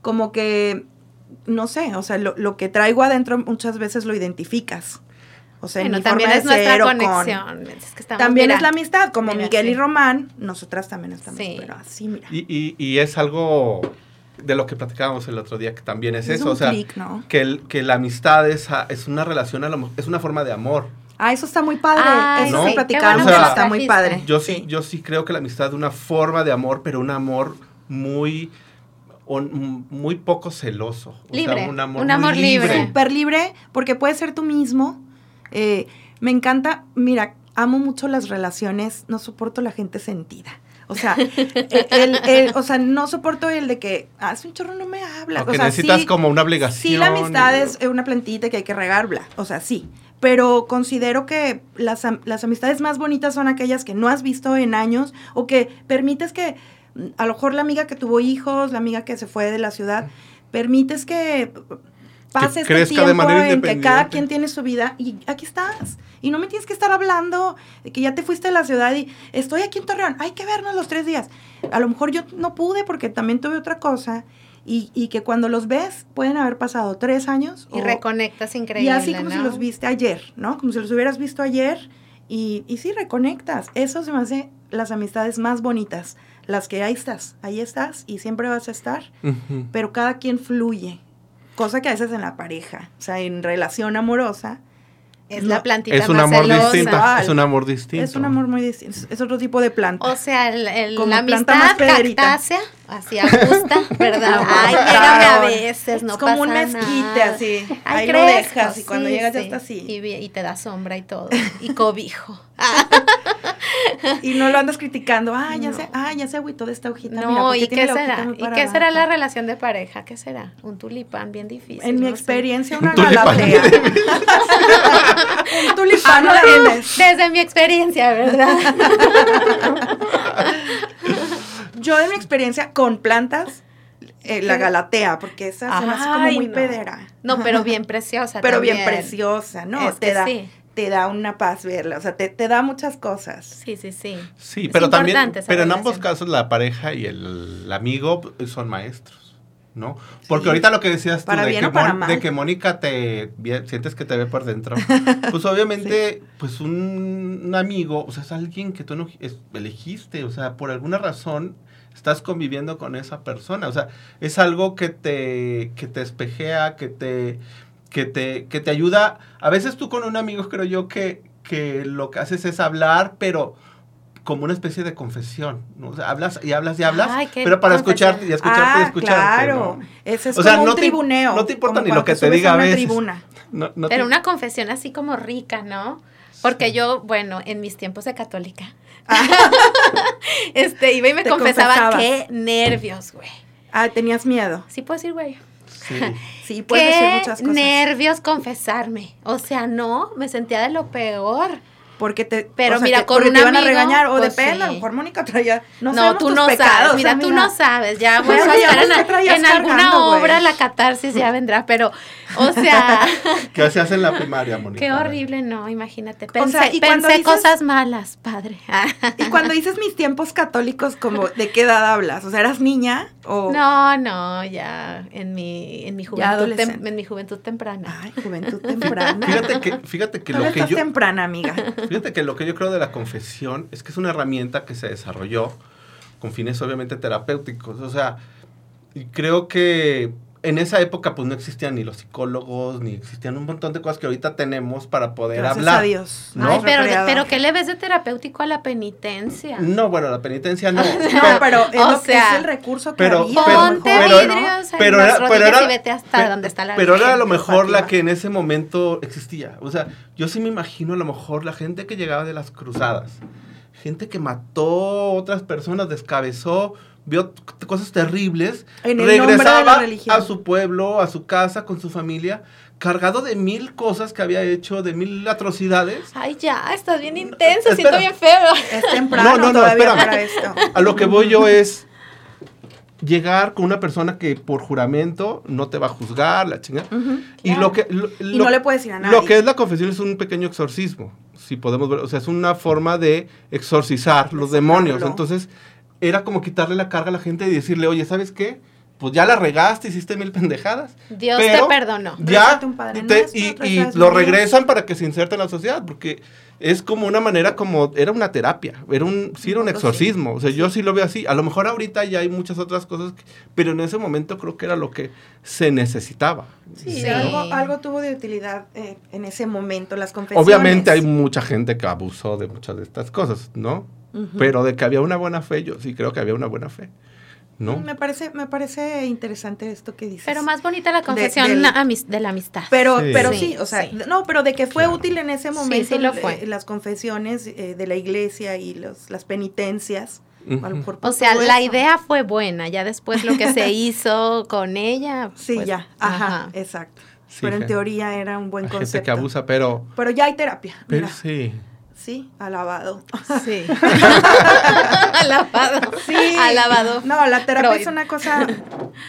como que, no sé, o sea, lo, lo que traigo adentro muchas veces lo identificas. O sea, en Bueno, mi también forma es de nuestra ser o con- conexión. Es que estamos, También mira, es la amistad, como mira, Miguel sí. y Román, nosotras también estamos, Sí. pero así, mira. Y, y- y es algo de lo que platicábamos el otro día, que también es, eso. un O sea, ¿no? que, el- que la amistad es, a- es una relación, a lo mo- es una forma de amor. Ah, eso está muy padre. Ay, eso sí, que qué platicábamos bueno está muy padre. Yo sí, yo sí creo que la amistad es una forma de amor, pero un amor muy, muy poco celoso. O sea, Libre, un amor, un muy amor libre. Súper libre, porque puedes ser tú mismo. Eh, me encanta, mira, amo mucho las relaciones, no soporto la gente sentida. O sea, el, el- el- o sea, no soporto el de que, ah, es un chorro, no me habla. O sea, necesitas sí- como una obligación. Sí, la amistad y- es eh, una plantita que hay que regar, bla. O sea, sí. Pero considero que las, am- las amistades más bonitas son aquellas que no has visto en años o que permites que, a lo mejor la amiga que tuvo hijos, la amiga que se fue de la ciudad, permites que, pase este crezca de tiempo manera en que cada quien tiene su vida y aquí estás. Y no me tienes que estar hablando de que ya te fuiste de la ciudad y estoy aquí en Torreón, hay que vernos los tres días. A lo mejor yo no pude porque también tuve otra cosa y, y que cuando los ves pueden haber pasado tres años. Y o- reconectas increíble. y así como si los viste ayer, ¿no? Como si los hubieras visto ayer y, y sí, reconectas. Eso se me hace las amistades más bonitas. Las que ahí estás, ahí estás y siempre vas a estar, pero cada quien fluye. Cosa que a veces en la pareja, o sea, en relación amorosa, Es No, la plantita Es un más amor celosa. distinto. Es un amor distinto. es un amor muy distinto. Es- otro tipo de planta. O sea, el, el- Como la planta amistad más cactácea, así gusta, ¿verdad? Ay, llégame a veces, no es como pasa un mezquite nada. así. Ay, ahí lo crezco, dejas y cuando sí, llegas ya está así. Y, y te da sombra y todo. Y cobijo. Y no lo andas criticando. Ah, ya No. sé, ah, ya se agüitó de esta hojita. Mira, No, ¿por ¿y tiene qué será? ¿Y qué será la relación de pareja? ¿Qué será? Un tulipán bien difícil. En mi no sé. experiencia, una galatea. un tulipán Hablo de- holandés. desde mi experiencia, ¿verdad? Yo de mi experiencia con plantas, eh, la galatea, porque esa se me hace como muy no. pedera. No, pero bien preciosa Pero bien preciosa, ¿no? Es te que da, sí. Te da una paz verla, o sea, te, te da muchas cosas. Sí, sí, sí. Sí, Es pero también, pero en ambos casos la pareja y el, el amigo son maestros, ¿no? Porque Sí. ahorita lo que decías tú Para de que, o para Mon- mal. de que Mónica te sientes que te ve por dentro, pues obviamente, pues un, un amigo, o sea, es alguien que tú no es- elegiste, o sea, por alguna razón estás conviviendo con esa persona, o sea, es algo que te, que te espejea, que te, que te, que te ayuda. A veces tú con un amigo creo yo que, que lo que haces es hablar, pero como una especie de confesión, ¿no? O sea, hablas y hablas y hablas, Ay, pero para confesión. escucharte y escucharte y ah, escucharte. claro. ¿no? Ese es O sea, como no un te- tribuneo. no te importa ni lo que te diga a una veces. tribuna. No- no Pero te- una confesión así como rica, ¿no? Porque Sí. yo, bueno, en mis tiempos de católica, este, iba y me confesaba qué nervios, güey. Ah, tenías miedo. Sí puedo decir, güey. Sí. Sí, puedes decir Qué muchas cosas. nervios confesarme. O sea, no, me sentía de lo peor. Porque te, Pero o sea, mira, que- con porque un te iban a regañar, o pues depende, a sí. lo mejor Mónica traía, no, tú tus no pecados, sabes. Mira, tú no sabes. Ya voy a en, alguna obra la catarsis ya vendrá, pero, o sea, ¿Qué hacías en la primaria, Mónica? qué horrible, no, imagínate. O Pensé, sea, y cuando pensé dices- cosas malas, padre. Y cuando dices mis tiempos católicos, como ¿de qué edad hablas? O sea, ¿eras niña o No, no, ya en mi, en mi juventud, tem- en mi juventud temprana. Ay, juventud temprana. Fíjate que, fíjate que lo que yo... temprana, amiga. Fíjate que lo que yo creo de la confesión es que es una herramienta que se desarrolló con fines obviamente terapéuticos. O sea, creo que en esa época pues no existían ni los psicólogos, ni existían un montón de cosas que ahorita tenemos para poder Gracias hablar. a Dios. ¿no? Ay, pero, pero ¿qué le ves de terapéutico a la penitencia? No, bueno, la penitencia no. No, pero es, O lo que sea, es el recurso que pero- había. pero- Ponte pero- vidrios en pero las era- pero y vete hasta pe- donde está la Pero era a lo mejor la que en ese momento existía. O sea, yo sí me imagino a lo mejor la gente que llegaba de las cruzadas. Gente que mató otras personas, descabezó, vio cosas terribles. En el nombre de la regresaba a su pueblo, a su casa, con su familia, cargado de mil cosas que había hecho, de mil atrocidades. Ay, ya, estás bien intenso, Espera. siento bien feo. Es temprano No, no, no, todavía espérame. para esto. A lo que voy yo es llegar con una persona que por juramento no te va a juzgar, la chingada. Y lo que lo, Y lo- no le puedes decir a nadie. lo que es la confesión es un pequeño exorcismo, si podemos ver, o sea, es una forma de exorcizar los De demonios. Entonces, era como quitarle la carga a la gente y decirle, "Oye, ¿sabes qué? Pues ya la regaste, hiciste mil pendejadas." Dios pero te perdonó. Ya te- Nuestro, y- y lo regresan para que se inserte en la sociedad, porque es como una manera como era una terapia, era un sí era un sí. exorcismo, o sea, yo sí lo veo así. A lo mejor ahorita ya hay muchas otras cosas, que- pero en ese momento creo que era lo que se necesitaba. Sí, Sí. Algo, algo tuvo de utilidad eh, en ese momento, las confesiones. Obviamente hay mucha gente que abusó de muchas de estas cosas, ¿no? Ujú. Pero de que había una buena fe, yo sí creo que había una buena fe, ¿no? Me parece, me parece interesante esto que dices. Pero más bonita la confesión del- la amis- de la amistad. Pero, Sí. pero Sí, sí, o sea, sí. no, pero de que fue Claro. útil en ese momento sí lo fue. las confesiones eh, de la iglesia y los, las penitencias. A lo mejor o sea, la eso. idea fue buena, ya después lo que se hizo con ella. Sí, pues, ya, ajá, exacto. Sí, pero en teoría era un buen concepto. gente que abusa, pero, Pero ya hay terapia. pero Mira, sí. Sí, alabado. Sí. lavado. Sí. Alabado. No, la terapia Freud. es una cosa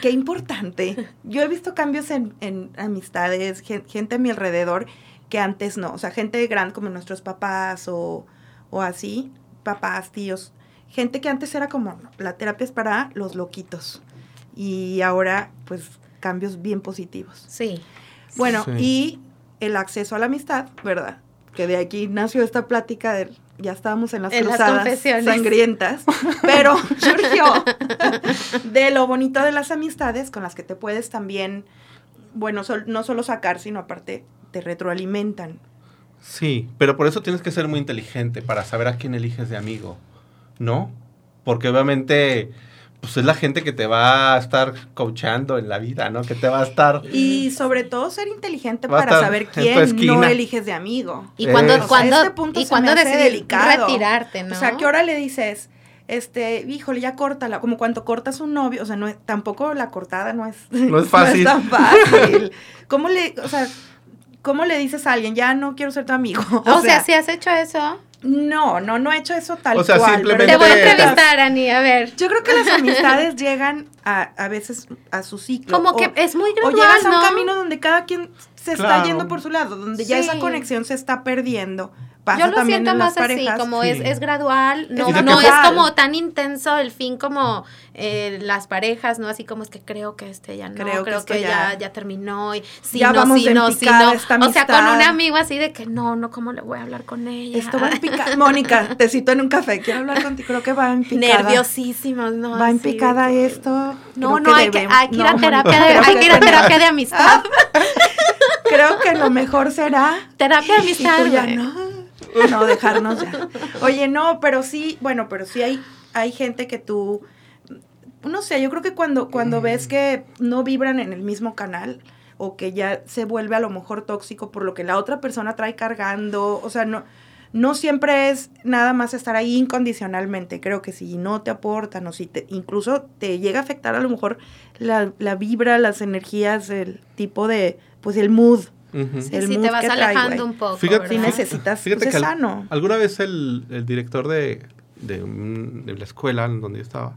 que importante. Yo he visto cambios en, en amistades, gen- gente a mi alrededor que antes no. O sea, gente grande como nuestros papás o, o así, papás, tíos. Gente que antes era como, "No, la terapia es para los loquitos. Y ahora, pues, cambios bien positivos. Sí. Bueno, Sí. y el acceso a la amistad, ¿verdad? Que de aquí nació esta plática de ya estábamos en las En las cruzadas confesiones. sangrientas, pero surgió de lo bonito de las amistades con las que te puedes también, bueno, sol- no solo sacar, sino aparte te retroalimentan. Sí, pero por eso tienes que ser muy inteligente para saber a quién eliges de amigo, ¿no? Porque obviamente, pues es la gente que te va a estar coachando en la vida, ¿no? Que te va a estar... Y sobre todo ser inteligente para saber quién no eliges de amigo. Y Eh, cuando, o sea, cuando, este punto y se cuando me hace delicado. retirarte, ¿no? O sea, ¿qué hora le dices? Este, híjole, ya córtala. Como cuando cortas un novio, o sea, no es, tampoco la cortada no es, No es fácil. tan fácil. ¿Cómo le, o sea, cómo le dices a alguien, ya no quiero ser tu amigo? O, sea, si has hecho eso, no, no, no he hecho eso tal O sea, cual. simplemente- te voy a entrevistar, Ani, a ver. Yo creo que las amistades llegan a, a veces a su ciclo. Como o- que es muy O gradual, llegas a un ¿no? camino donde cada quien se está yendo por su lado, donde ya esa conexión se está perdiendo. Pasa Yo lo también siento en más así, como Sí. es, es gradual, no, Es no es como tan intenso el fin como eh, las parejas, ¿no? Así como es que creo que este ya no, Creo creo, que ya, ya- ya terminó y sí, Ya no, vamos en no, picada no. O sea, con un amigo así de que no, no, ¿cómo le voy a hablar con ella? Esto va en picada. Mónica, te cito en un café. Quiero hablar contigo. Creo que va en picada. Nerviosísimos, ¿no? Va en picada que- esto. No, no, hay que, debemos- hay que ir a terapia de, hay que ir a terapia de amistad. Creo que lo mejor será terapia de Y amistad, tú ya güey. no. No, dejarnos ya. Oye, no, pero sí, bueno, pero sí hay, hay gente que tú, no sé, yo creo que cuando, cuando ves que no vibran en el mismo canal o que ya se vuelve a lo mejor tóxico por lo que la otra persona trae cargando, o sea, no, no siempre es nada más estar ahí incondicionalmente. Creo que si no te aportan o si te, incluso te llega a afectar a lo mejor la, la vibra, las energías, el tipo de, pues el mood. Ujú. Sí, el sí, mood te vas alejando un poco, Fíjate- Sí ¿verdad? necesitas, Fíjate pues, que es al- sano. alguna vez el, el director de, de, de la escuela en donde yo estaba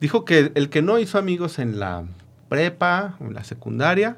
dijo que el que no hizo amigos en la prepa o en la secundaria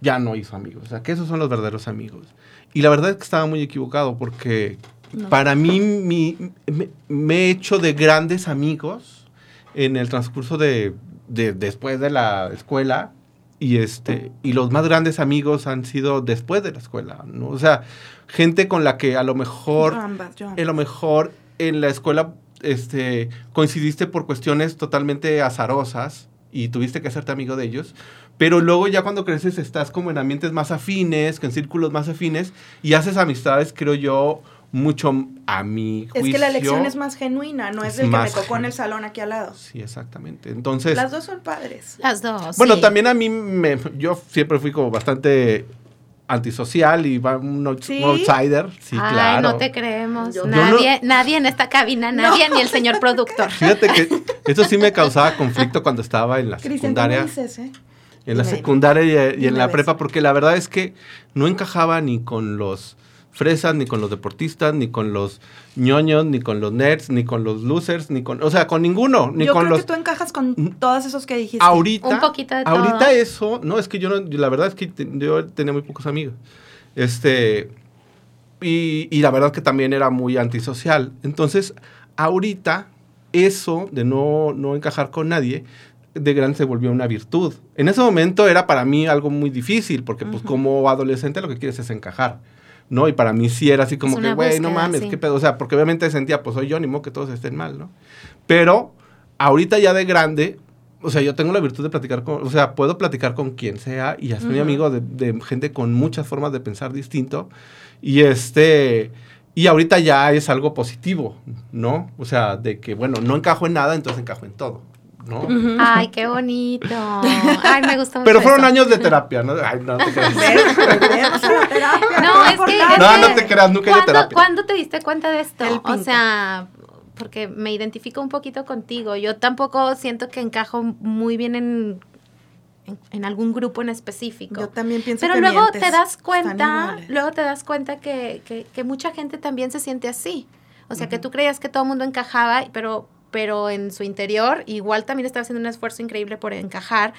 ya no hizo amigos. O sea, que esos son los verdaderos amigos. Y la verdad es que estaba muy equivocado porque No. para mí mi- me, me he hecho de grandes amigos en el transcurso de, de- después de la escuela y este y los más grandes amigos han sido después de la escuela, ¿no? O sea, gente con la que a lo mejor Ambas, yo a lo mejor en la escuela este, coincidiste por cuestiones totalmente azarosas y tuviste que hacerte amigo de ellos, pero luego ya cuando creces estás como en ambientes más afines, en círculos más afines y haces amistades, creo yo, mucho a mi juicio. Es que la elección es más genuina, no es, es el que me tocó en el salón aquí al lado. Sí, exactamente. Entonces, Las dos son padres. Las dos. bueno, sí. también a mí me, yo siempre fui como bastante antisocial y va un, out- ¿Sí? un outsider, sí, Ay, claro. no te creemos. Yo- nadie, nadie en esta cabina, nadie, ni el señor productor. Fíjate que eso sí me causaba conflicto cuando estaba en la Cristian, ¿cómo secundaria. dices, eh? En la secundaria y, en la ves. prepa, porque la verdad es que no encajaba ni con los fresas, ni con los deportistas, ni con los ñoños, ni con los nerds, ni con los losers, ni con, o sea, con ninguno, ni Yo con creo los... que tú encajas con todos esos que dijiste. Ahorita, Un poquito de todo. ahorita eso, no, es que yo no, la verdad es que te- yo tenía muy pocos amigos. Este, y, y la verdad que también era muy antisocial. Entonces, ahorita, eso de no, no encajar con nadie, de grande se volvió una virtud. En ese momento era para mí algo muy difícil, porque pues como adolescente lo que quieres es encajar. ¿No? Y para mí sí era así como que, güey, no mames, sí. qué pedo. O sea, porque obviamente sentía, pues soy yo, ni modo que todos estén mal, ¿no? Pero ahorita ya de grande, o sea, yo tengo la virtud de platicar con, o sea, puedo platicar con quien sea y ya soy amigo de, de gente con muchas formas de pensar distinto. Y este, y ahorita ya es algo positivo, ¿no? O sea, de que, bueno, no encajo en nada, entonces encajo en todo, Ay, qué bonito. Ay, me gusta mucho. Pero fueron eso. años de terapia, ¿no? Ay, no te creas. No, es que-. No, no te creas, nunca ¿Cuándo, terapia. ¿Cuándo te diste cuenta de esto? El O sea, porque me identifico un poquito contigo. Yo tampoco siento que encajo muy bien en, en, en algún grupo en específico. Yo también pienso Pero que luego mientes. te das cuenta, luego te das cuenta que, que, que mucha gente también se siente así. O sea, que tú creías que todo el mundo encajaba, pero pero en su interior igual también estaba haciendo un esfuerzo increíble por encajar.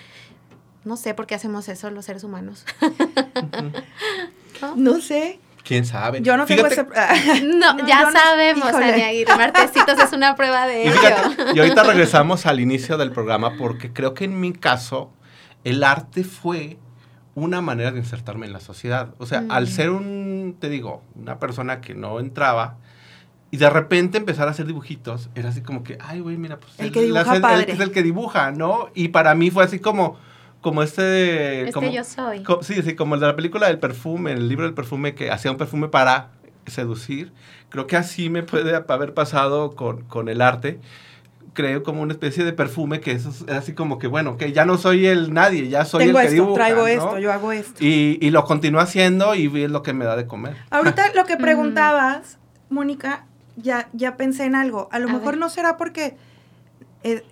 No sé por qué hacemos eso los seres humanos. ¿No? sé. ¿Quién sabe? Yo no tengo ese... no, ya sabemos, Ani Aguirre. Martecitos es una prueba de ello. y ahorita regresamos al inicio del programa porque creo que en mi caso el arte fue una manera de insertarme en la sociedad. O sea, al mm. ser un, te digo, una persona que no entraba y de repente empezar a hacer dibujitos, era así como que, ay, güey, mira, pues el, que dibuja padre. es el que dibuja, ¿no? Y para mí fue así como como este... Este yo soy. sí, sí, como el de la película del perfume, el libro del perfume que hacía un perfume para seducir. Creo que así me puede haber pasado con, con el arte creo como una especie de perfume que eso es así como que, bueno, que ya no soy el nadie, ya soy el que esto, traigo esto, yo hago esto. Y, y lo continúo haciendo y es lo que me da de comer. Ahorita lo que mm. preguntabas, Mónica, ya, ya pensé en algo. A lo mejor no será porque eh,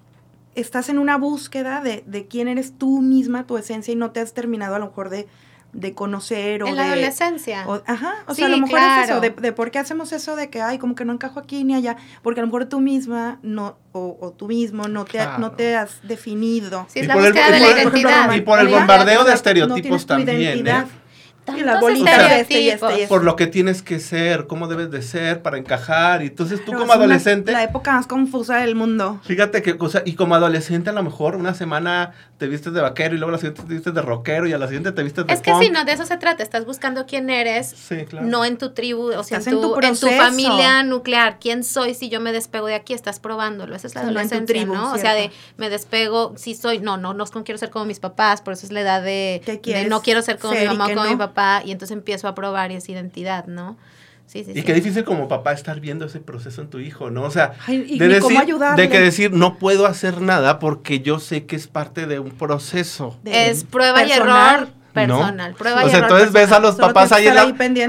estás en una búsqueda de, de quién eres tú misma, tu esencia, y no te has terminado a lo mejor de de conocer o en la adolescencia. ajá, o sea, a lo mejor es eso, de, de, por qué hacemos eso de que, ay, como que no encajo aquí ni allá, porque a lo mejor tú misma no, o, o tú mismo no te, no te has definido. Sí, es la búsqueda de la identidad. Y por el bombardeo de estereotipos también, ¿eh? Y la bolita este y este, este, Por lo que tienes que ser, cómo debes de ser para encajar. Y entonces tú como adolescente... la época más confusa del mundo. Fíjate que cosa, y como adolescente a lo mejor una semana te vistes de vaquero y luego la siguiente te vistes de rockero y a la siguiente te vistes de Es que sí, no, de eso se trata. Estás buscando quién eres, sí, claro. no en tu tribu, o sea, en tu, en tu, familia nuclear. ¿Quién soy si yo me despego de aquí? Estás probándolo. Esa es la adolescencia, tribu, ¿no? O sea, de me despego, si soy, no, no, no, no quiero ser como mis papás, por eso es la edad de, de no quiero ser como mi mamá o como mi papá, y entonces empiezo a probar esa identidad, ¿no? Sí, sí, y qué difícil como papá estar viendo ese proceso en tu hijo, ¿no? O sea, de, decir, de que decir, no puedo hacer nada porque yo sé que es parte de un proceso. es prueba y error personal. Prueba o sea, entonces ves a los papás ahí en, la,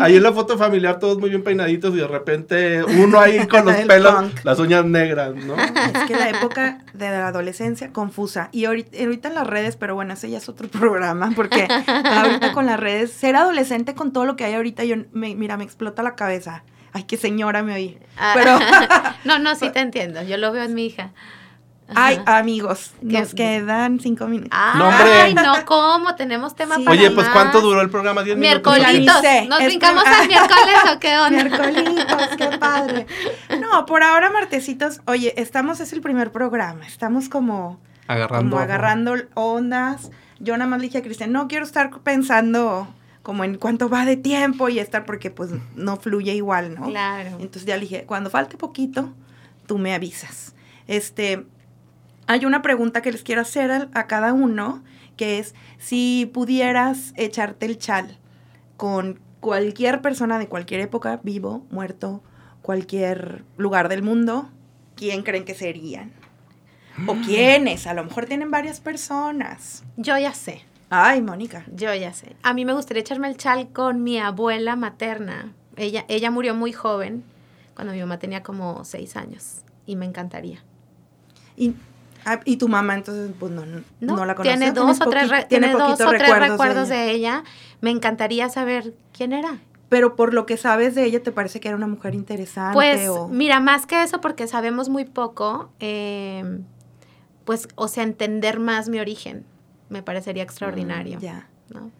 ahí, en la foto familiar, todos muy bien peinaditos y de repente uno ahí con los pelos, las uñas negras, ¿no? Es que la época de la adolescencia confusa. Y ahorita, ahorita en las redes, pero bueno, ese ya es otro programa, porque ahorita con las redes, ser adolescente con todo lo que hay ahorita, yo, me, mira, me explota la cabeza. Ay, qué señora me oí. Ah, pero... no, no, sí te entiendo. Yo lo veo en mi hija. Ay, amigos, nos quedan cinco minutos. Ay, no, ¿cómo? Tenemos tema para Oye, pues ¿cuánto duró el programa? ¿Diez minutos? Miércolitos. ¿Nos brincamos al miércoles o qué onda? Miércolitos, qué padre. No, por ahora, martesitos, oye, estamos, es el primer programa, estamos como... Agarrando. Como agarrando ondas. Yo nada más le dije a Cristian, no quiero estar pensando como en cuánto va de tiempo y estar porque pues no fluye igual, ¿no? Claro. Entonces ya le dije, cuando falte poquito, tú me avisas. Este, hay una pregunta que les quiero hacer a, cada uno, que es si pudieras echarte el chal con cualquier persona de cualquier época, vivo, muerto, cualquier lugar del mundo, ¿quién creen que serían? ¿O quiénes? A lo mejor tienen varias personas. Yo ya sé. Ay, Mónica. Yo ya sé. A mí me gustaría echarme el chal con mi abuela materna. Ella, ella murió muy joven, cuando mi mamá tenía como seis años, y me encantaría. ¿Y y tu mamá entonces pues no, no, la conoce. Tiene dos o tres, tiene dos o tres recuerdos, de, ella. Me encantaría saber quién era. Pero por lo que sabes de ella, ¿te parece que era una mujer interesante? Pues mira, más que eso, porque sabemos muy poco, eh, pues, o sea, entender más mi origen me parecería extraordinario. Mm, ya. ¿no?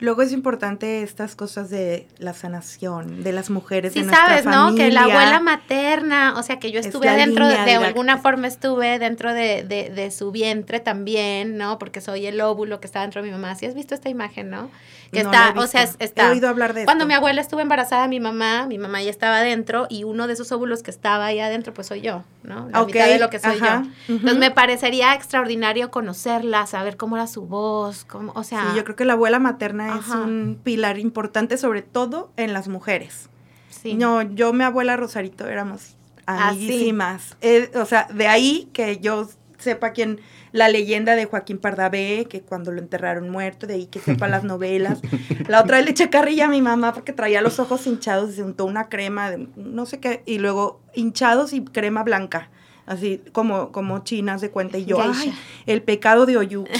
Luego es importante estas cosas de la sanación, de las mujeres. Sí, de sabes, ¿no? Que la abuela materna, o sea, que yo estuve dentro, de, de, alguna forma estuve dentro de, de, su vientre también, ¿no? Porque soy el óvulo que está dentro de mi mamá. ¿Sí has visto esta imagen, no? Que está, o sea, está. He oído hablar de Cuando mi abuela estuvo embarazada, mi mamá, mi mamá ya estaba adentro y uno de esos óvulos que estaba ahí adentro, pues soy yo, ¿no? La mitad de lo que soy yo. Entonces me parecería extraordinario conocerla, saber cómo era su voz, cómo, o sea. Sí, yo creo que la abuela materna es un pilar importante, sobre todo en las mujeres. Sí. No, yo, mi abuela Rosarito, éramos ah, amiguísimas. Eh, o sea, de ahí que yo sepa quién, la leyenda de Joaquín Pardavé, que cuando lo enterraron muerto, de ahí que sepa las novelas. La otra vez le eché carrilla a mi mamá porque traía los ojos hinchados, se untó una crema, de, no sé qué, y luego hinchados y crema blanca así como, como chinas de cuenta. Y yo, Geisha. ay, el pecado de Oyuki.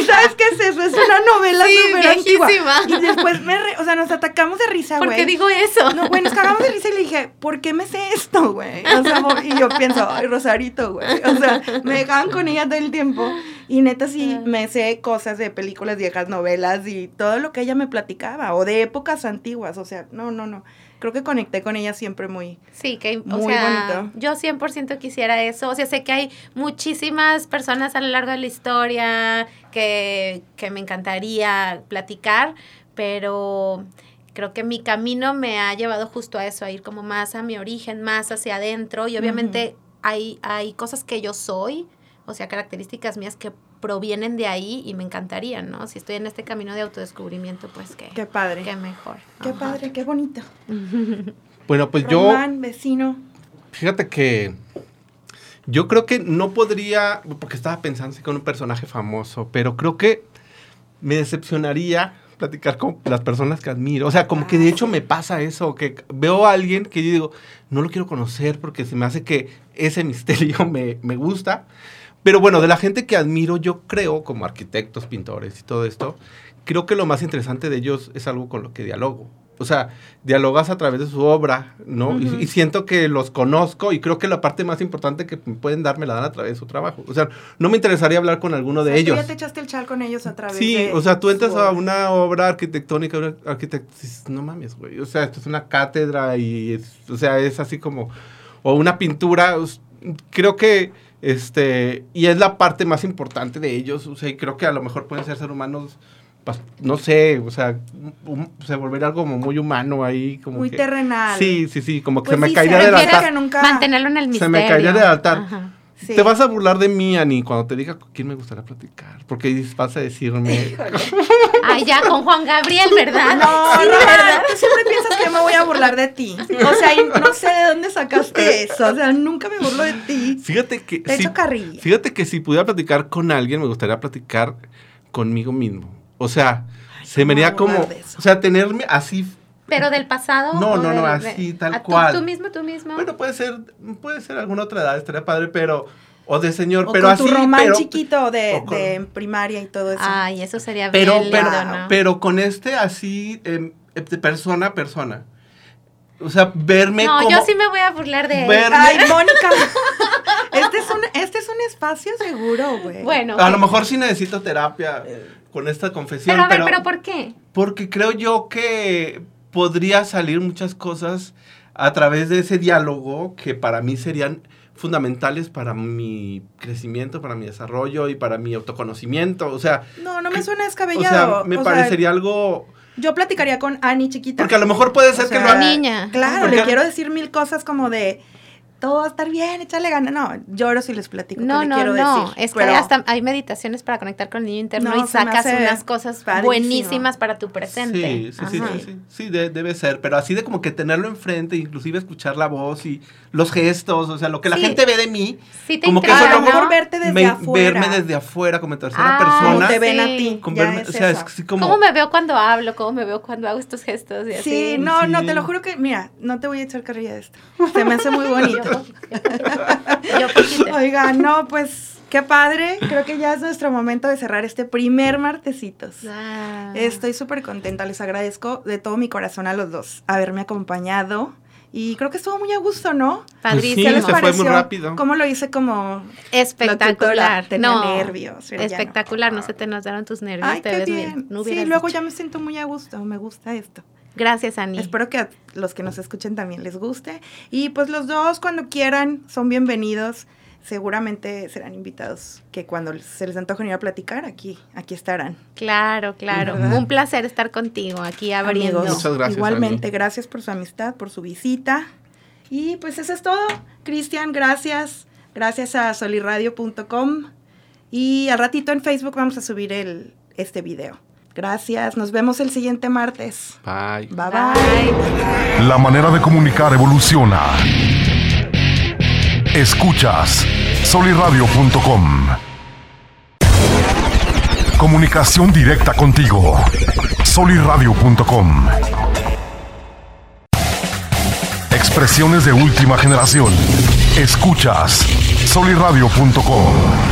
¿Y sabes qué es eso? Es una novela Sí, súper antigua. Y después me, re- o sea, nos atacamos de risa, ¿Por güey. qué digo eso? No, güey, nos cagamos de risa y le dije, ¿por qué me sé esto, güey? O sea, mo- y yo pienso, ay, Rosarito, güey. O sea, me dejaban con ella todo el tiempo. Y neta sí me sé cosas de películas viejas, novelas y todo lo que ella me platicaba. O de épocas antiguas. O sea, no, no, no. Creo que conecté con ella siempre muy... Sí, que, o Muy sea, bonito. yo 100% quisiera eso. O sea, sé que hay muchísimas personas a lo largo de la historia que, que me encantaría platicar, pero creo que mi camino me ha llevado justo a eso, a ir como más a mi origen, más hacia adentro. Y obviamente hay, hay cosas que yo soy, o sea, características mías que provienen de ahí y me encantarían, ¿no? Si estoy en este camino de autodescubrimiento, pues que, Qué padre. que mejor. Qué Ajá. padre, qué bonito. Bueno, pues yo, Román, vecino. fíjate que yo creo que no podría, porque estaba pensando con un personaje famoso, pero creo que me decepcionaría platicar con las personas que admiro. O sea, como que de hecho me pasa eso, que veo a alguien que yo digo, no lo quiero conocer porque se me hace que ese misterio me, me gusta. Pero bueno, de la gente que admiro, yo creo, como arquitectos, pintores y todo esto, creo que lo más interesante de ellos es algo con lo que dialogo. O sea, dialogas a través de su obra, ¿no? Y- siento que los conozco y creo que la parte más importante que pueden dar me la dan a través de su trabajo. O sea, no me interesaría hablar con alguno O de tú ellos. ya te echaste el chal con ellos a través Sí, de o sea, tú entras a una obra arquitectónica, una arquitect- dices, no mames, güey. O sea, esto es una cátedra y, es- o sea, es así como, o una pintura. Creo que, este, y es la parte más importante de ellos. O sea, y creo que a lo mejor pueden ser seres humanos, pas- no sé, o sea, un- se volver algo como muy humano ahí, como Muy que- terrenal. Sí, sí, sí, como que Pues se me sí, caería se del altar. nunca... Mantenerlo en el Se misterio. me caería del altar. Ajá. Sí. Te vas a burlar de mí, Ani, cuando te diga quién me gustaría platicar. Porque vas a decirme. Ay, ya, con Juan Gabriel, ¿verdad? No, Sí, no, ¿verdad? tú siempre piensas que yo me voy a burlar de ti. O sea, no sé de dónde sacaste eso. O sea, nunca me burlo de ti. Fíjate que. Te si- echo carrilla. Fíjate que si pudiera platicar con alguien, me gustaría platicar conmigo mismo. O sea, se me ¿cómo haría como. O sea, tenerme así. Pero del pasado. No, no, no, así, tal ¿a tú- cual. Tú, mismo, tú mismo. Bueno, puede ser, puede ser alguna otra edad, estaría padre, pero. O de señor, O pero con así. tu román pero, chiquito de, con- de primaria y todo eso. Ay, eso sería pero, bien pero, lindo, ¿no? pero con este así, em, de persona a persona. O sea, verme no, como. yo sí me voy a burlar de él. Ay, Mónica. Este es un, este es un espacio seguro, güey. Bueno. A lo mejor sí necesito terapia con esta confesión. Pero a ver, ¿pero por qué? Porque creo yo que podría salir muchas cosas a través de ese diálogo que para mí serían fundamentales para mi crecimiento, para mi desarrollo y para mi autoconocimiento. O sea, No, no me suena o descabellado. sea, me O sea, parecería algo... yo platicaría con Ani chiquita. Porque a lo mejor puede ser O que lo haga... Niña. Claro, Porque- le quiero decir mil cosas como de todo va a estar bien, échale ganas. No, lloro si les platico. qué No, le no, quiero no. decir. Es que pero- hasta hay meditaciones para conectar con el niño interno No, y sacas unas cosas padrísimo. buenísimas para tu presente. Sí, sí, sí, sí, sí, sí, de- debe ser, pero así de como que tenerlo enfrente, inclusive escuchar la voz y los gestos, o sea, lo que la gente ve de mí, Sí te como que intriga, eso a lo luego mejor verte desde me- afuera. verme desde afuera como en tercera Ah, persona, Como te ven a ti. con ya verme- es o sea, es eso. así como... ¿Cómo me veo cuando hablo? ¿Cómo me veo cuando hago estos gestos? Y así? Sí, no, no, te lo juro que, mira, no te voy a echar carrilla de esto. Se me hace muy bonito. Yo. Oiga, no, pues, qué padre. Creo que ya es nuestro momento de cerrar este primer martesitos. Ah. Estoy súper contenta, les agradezco de todo mi corazón a los dos haberme acompañado. Y creo que estuvo muy a gusto, ¿no? Padrísimo. Sí, ¿Qué les se fue muy rápido. ¿Cómo lo hice como Espectacular. Tenía no, nervios, pero ya no. Espectacular, no. se te notaron tus nervios. Ay, te qué ves bien. No sí, luego dicho. ya me siento muy a gusto, me gusta esto. Gracias, Ani. Espero que a los que nos escuchen también les guste. Y pues los dos, cuando quieran, son bienvenidos. Seguramente serán invitados que cuando se les antoje ir a platicar, aquí, aquí estarán. Claro, claro. ¿Verdad? Un placer estar contigo aquí abriendo. Amigos, Muchas gracias, Igualmente, Ani. gracias por su amistad, por su visita. Y pues eso es todo. Cristian, gracias. Gracias a soliradio.com. Y al ratito en Facebook vamos a subir el, este video. Gracias. Nos vemos el siguiente martes. Bye. Bye bye. La manera de comunicar evoluciona. Escuchas soliradio.com. Comunicación directa contigo. soliradio.com. expresiones de última generación. Escuchas soliradio.com.